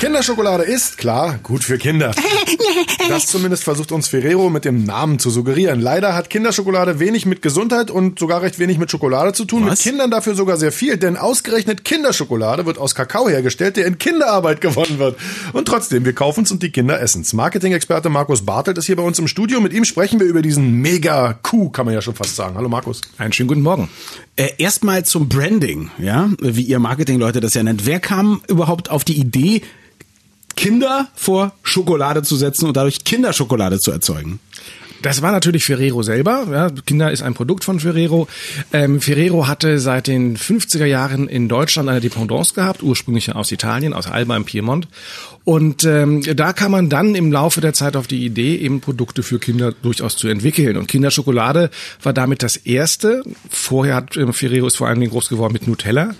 Kinderschokolade ist, klar, gut für Kinder. Das zumindest versucht uns Ferrero mit dem Namen zu suggerieren. Leider hat Kinderschokolade wenig mit Gesundheit und sogar recht wenig mit Schokolade zu tun. Was? Mit Kindern dafür sogar sehr viel, denn ausgerechnet Kinderschokolade wird aus Kakao hergestellt, der in Kinderarbeit gewonnen wird. Und trotzdem, wir kaufen's und die Kinder essen's. Marketing-Experte Markus Bartelt ist hier bei uns im Studio. Mit ihm sprechen wir über diesen Mega-Coup, kann man ja schon fast sagen. Hallo Markus. Einen schönen guten Morgen. Äh, Erstmal zum Branding, ja, wie ihr Marketingleute das ja nennt. Wer kam überhaupt auf die Idee, Kinder vor Schokolade zu setzen und dadurch Kinderschokolade zu erzeugen? Das war natürlich Ferrero selber. Ja, Kinder ist ein Produkt von Ferrero. Ähm, Ferrero hatte seit den 50er Jahren in Deutschland eine Dependance gehabt, ursprünglich aus Italien, aus Alba im Piemont. Und ähm, da kam man dann im Laufe der Zeit auf die Idee, eben Produkte für Kinder durchaus zu entwickeln. Und Kinderschokolade war damit das erste. Vorher hat ähm, Ferrero ist vor allen Dingen groß geworden mit Nutella.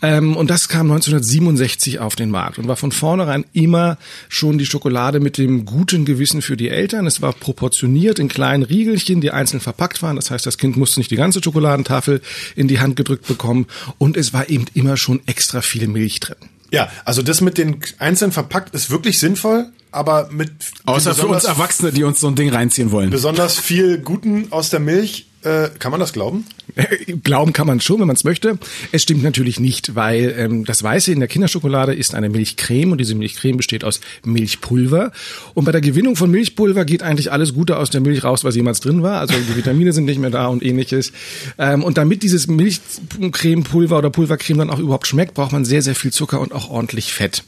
Ähm, und das kam 1967 auf den Markt und war von vornherein immer schon die Schokolade mit dem guten Gewissen für die Eltern. Es war proportioniert in kleinen Riegelchen, die einzeln verpackt waren. Das heißt, das Kind musste nicht die ganze Schokoladentafel in die Hand gedrückt bekommen. Und es war eben immer schon extra viel Milch drin. Ja, also das mit den einzeln verpackt ist wirklich sinnvoll, aber mit Außer für uns besonders- Erwachsene, die uns so ein Ding reinziehen wollen. besonders viel Guten aus der Milch. Äh, kann man das glauben? Glauben kann man schon, wenn man es möchte. Es stimmt natürlich nicht, weil ähm, das Weiße in der Kinderschokolade ist eine Milchcreme und diese Milchcreme besteht aus Milchpulver. Und bei der Gewinnung von Milchpulver geht eigentlich alles Gute aus der Milch raus, was jemals drin war. Also die Vitamine sind nicht mehr da und ähnliches. Ähm, und damit dieses Milchcremepulver oder Pulvercreme dann auch überhaupt schmeckt, braucht man sehr, sehr viel Zucker und auch ordentlich Fett.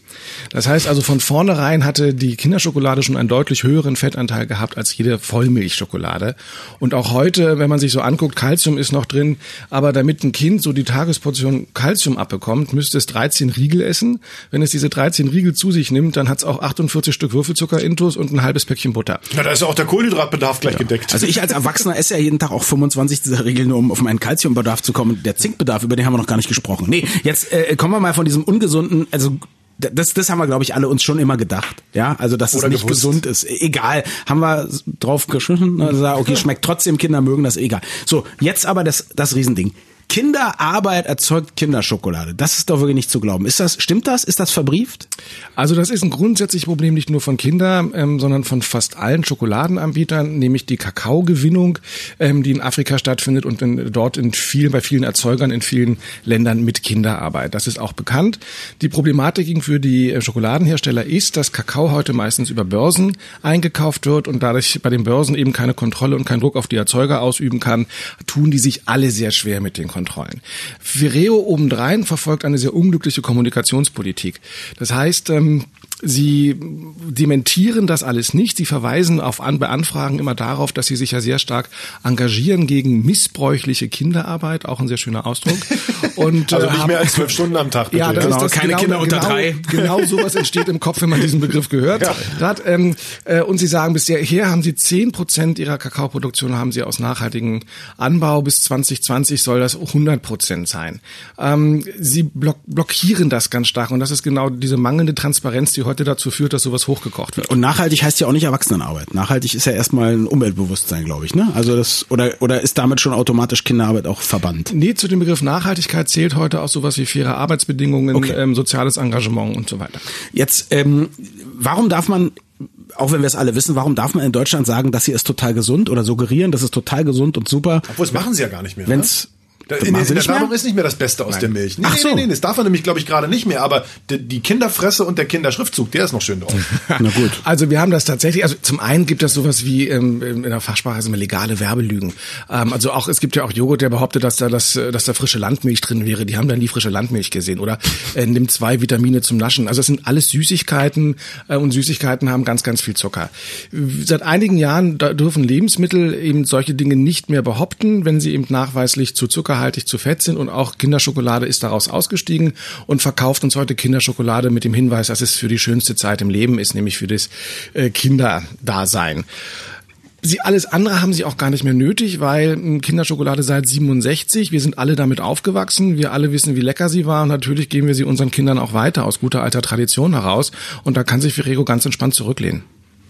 Das heißt also von vornherein hatte die Kinderschokolade schon einen deutlich höheren Fettanteil gehabt als jede Vollmilchschokolade. Und auch heute, wenn man sich so anguckt, Kalzium ist noch drin, aber damit ein Kind so die Tagesportion Kalzium abbekommt, müsste es 13 Riegel essen. Wenn es diese 13 Riegel zu sich nimmt, dann hat es auch 48 Stück Würfelzucker intus und ein halbes Päckchen Butter. Na, da ist ja auch der Kohlenhydratbedarf gleich gedeckt. Also ich als Erwachsener esse ja jeden Tag auch 25 dieser Regeln, nur um auf meinen Kalziumbedarf zu kommen. Der Zinkbedarf, über den haben wir noch gar nicht gesprochen. Nee, jetzt äh, kommen wir mal von diesem ungesunden, also das, das haben wir, glaube ich, alle uns schon immer gedacht. Ja, also dass Oder es nicht gewusst. gesund ist. Egal, haben wir drauf geschnitten, also okay, schmeckt trotzdem, Kinder mögen das, egal. So, jetzt aber das, das Riesending. Kinderarbeit erzeugt Kinderschokolade. Das ist doch wirklich nicht zu glauben. Ist das, stimmt das? Ist das verbrieft? Also das ist ein grundsätzliches Problem nicht nur von Kindern, ähm, sondern von fast allen Schokoladenanbietern, nämlich die Kakaogewinnung, ähm, die in Afrika stattfindet und in, dort in vielen, bei vielen Erzeugern in vielen Ländern mit Kinderarbeit. Das ist auch bekannt. Die Problematik für die äh, Schokoladenhersteller ist, dass Kakao heute meistens über Börsen eingekauft wird und dadurch bei den Börsen eben keine Kontrolle und keinen Druck auf die Erzeuger ausüben kann, tun die sich alle sehr schwer mit den Kontrollen. Ferrero obendrein verfolgt eine sehr unglückliche Kommunikationspolitik. Das heißt, ähm, Sie dementieren das alles nicht. Sie verweisen auf an, bei Anfragen immer darauf, dass sie sich ja sehr stark engagieren gegen missbräuchliche Kinderarbeit, auch ein sehr schöner Ausdruck. Und, Also äh, nicht haben- mehr als zwölf Stunden am Tag, bitte. ja, das ja? ist das Keine genau, Kinder unter genau, drei. Genau sowas entsteht im Kopf, wenn man diesen Begriff gehört hat. Ähm, äh, und Sie sagen, bisher haben Sie 10 Prozent Ihrer Kakaoproduktion haben Sie aus nachhaltigem Anbau. Bis 2020 soll das 100 Prozent sein. Ähm, Sie block blockieren das ganz stark. Und das ist genau diese mangelnde Transparenz, die heute dazu führt, dass sowas hochgekocht wird. Und nachhaltig heißt ja auch nicht Erwachsenenarbeit. Nachhaltig ist ja erstmal ein Umweltbewusstsein, glaube ich, ne? Also das, oder, oder ist damit schon automatisch Kinderarbeit auch verbannt? Nee, zu dem Begriff Nachhaltigkeit zählt heute auch sowas wie faire Arbeitsbedingungen, Okay. ähm, soziales Engagement und so weiter. Jetzt, ähm, warum darf man, auch wenn wir es alle wissen, warum darf man in Deutschland sagen, dass sie ist total gesund oder suggerieren, das ist total gesund und super? Obwohl, das machen sie ja gar nicht mehr. Wenn's, ne? Da, Das in, in sie der? Werbung ist nicht mehr das Beste aus der Milch. Nee, Ach nee, so. nee, nee, das darf man nämlich, glaube ich, gerade nicht mehr. Aber die, die Kinderfresse und der Kinderschriftzug, der ist noch schön drauf. Na gut. Also wir haben das tatsächlich, also zum einen gibt es sowas wie ähm, in der Fachsprache also legale Werbelügen. Ähm, also auch, es gibt ja auch Joghurt, der behauptet, dass da, das, äh, dass da frische Landmilch drin wäre. Die haben dann nie frische Landmilch gesehen. Oder äh, nimmt zwei Vitamine zum Naschen. Also es sind alles Süßigkeiten äh, und Süßigkeiten haben ganz, ganz viel Zucker. Seit einigen Jahren da dürfen Lebensmittel eben solche Dinge nicht mehr behaupten, wenn sie eben nachweislich zu zuckerhaltig, zu fett sind. Und auch Kinderschokolade ist daraus ausgestiegen und verkauft uns heute Kinderschokolade mit dem Hinweis, dass es für die schönste Zeit im Leben ist, nämlich für das äh, Kinderdasein. Sie, alles andere haben sie auch gar nicht mehr nötig, weil mh, Kinderschokolade seit 67, wir sind alle damit aufgewachsen, wir alle wissen, wie lecker sie war und natürlich geben wir sie unseren Kindern auch weiter aus guter alter Tradition heraus und da kann sich Ferrero ganz entspannt zurücklehnen.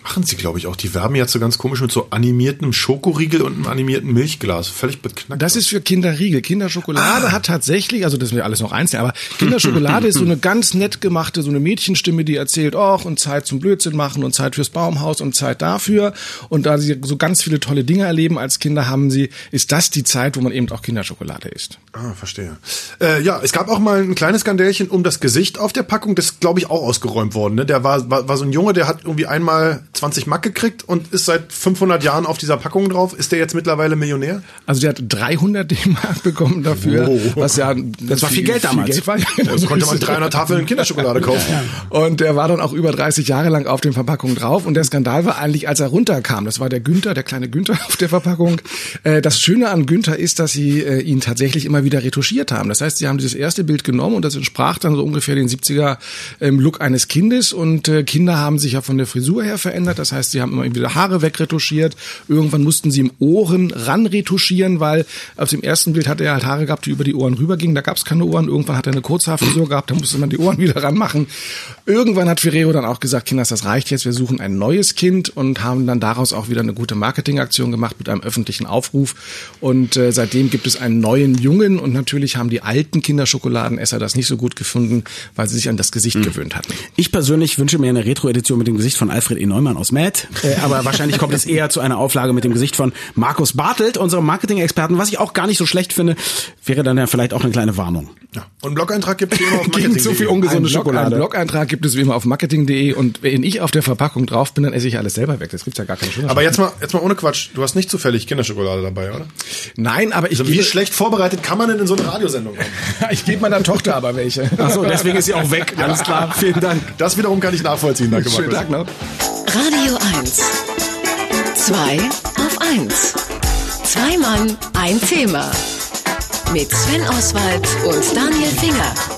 Machen sie, glaube ich, auch. Die werben jetzt so ganz komisch mit so animiertem Schokoriegel und einem animierten Milchglas. Völlig beknackt. Das ist für Kinderriegel. Kinderschokolade ah. hat tatsächlich, also das sind wir alles noch einzeln, aber Kinderschokolade ist so eine ganz nett gemachte, so eine Mädchenstimme, die erzählt, och, und Zeit zum Blödsinn machen und Zeit fürs Baumhaus und Zeit dafür. Und da sie so ganz viele tolle Dinge erleben als Kinder, haben sie, ist das die Zeit, wo man eben auch Kinderschokolade isst. Ah, verstehe. Äh, ja, es gab auch mal ein kleines Skandälchen um das Gesicht auf der Packung. Das glaube ich auch ausgeräumt worden. Ne? Der war, war, war so ein Junge, der hat irgendwie einmal 20 Mark gekriegt und ist seit 500 Jahren auf dieser Packung drauf. Ist der jetzt mittlerweile Millionär? Also der hat 300 D-Mark bekommen dafür, oh. was ja das war viel, viel Geld damals. Viel Geld war. Das konnte man 300 Tafeln Kinderschokolade kaufen. Ja, ja. Und der war dann auch über 30 Jahre lang auf den Verpackungen drauf. Und der Skandal war eigentlich, als er runterkam. Das war der Günther, der kleine Günther auf der Verpackung. Äh, das Schöne an Günther ist, dass sie äh, ihn tatsächlich immer wieder retuschiert haben. Das heißt, sie haben dieses erste Bild genommen und das entsprach dann so ungefähr den 70er ähm, Look eines Kindes. Und äh, Kinder haben sich ja von der Frisur her verändert. Das heißt, heißt, sie haben immer wieder Haare wegretuschiert. Irgendwann mussten sie im Ohren ranretuschieren, weil auf dem ersten Bild hatte er halt Haare gehabt, die über die Ohren rübergingen. Da gab es keine Ohren. Irgendwann hat er eine Kurzhaarfrisur gehabt, da musste man die Ohren wieder ranmachen. Irgendwann hat Ferrero dann auch gesagt, Kinders, das reicht jetzt, wir suchen ein neues Kind und haben dann daraus auch wieder eine gute Marketingaktion gemacht mit einem öffentlichen Aufruf. Und äh, seitdem gibt es einen neuen Jungen und natürlich haben die alten Kinderschokoladenesser das nicht so gut gefunden, weil sie sich an das Gesicht mhm. gewöhnt hatten. Ich persönlich wünsche mir eine Retro-Edition mit dem Gesicht von Alfred E. Neumann aus Mad nett, äh, aber wahrscheinlich kommt es eher zu einer Auflage mit dem Gesicht von Markus Bartelt, unserem Marketing-Experten, was ich auch gar nicht so schlecht finde, wäre dann ja vielleicht auch eine kleine Warnung. Ja. Und einen Blog-Eintrag gibt es wie immer auf Marketing. zu viel ungesunde ein Schokolade. Einen Blog-Eintrag gibt es wie immer auf marketing.de und wenn ich auf der Verpackung drauf bin, dann esse ich alles selber weg. Das gibt's ja gar keine Schokolade. Aber jetzt mal, jetzt mal ohne Quatsch. Du hast nicht zufällig Kinderschokolade dabei, oder? Nein, aber ich. Also wie schlecht vorbereitet kann man denn in so eine Radiosendung kommen? ich gebe meiner Tochter aber welche. Ach so, deswegen ist sie auch weg. Alles klar. Vielen Dank. Das wiederum kann ich nachvollziehen. Danke, Schönen Tag noch. Radio 1. Zwei auf eins. Zwei Mann, ein Thema. Mit Sven Oswald und Daniel Finger.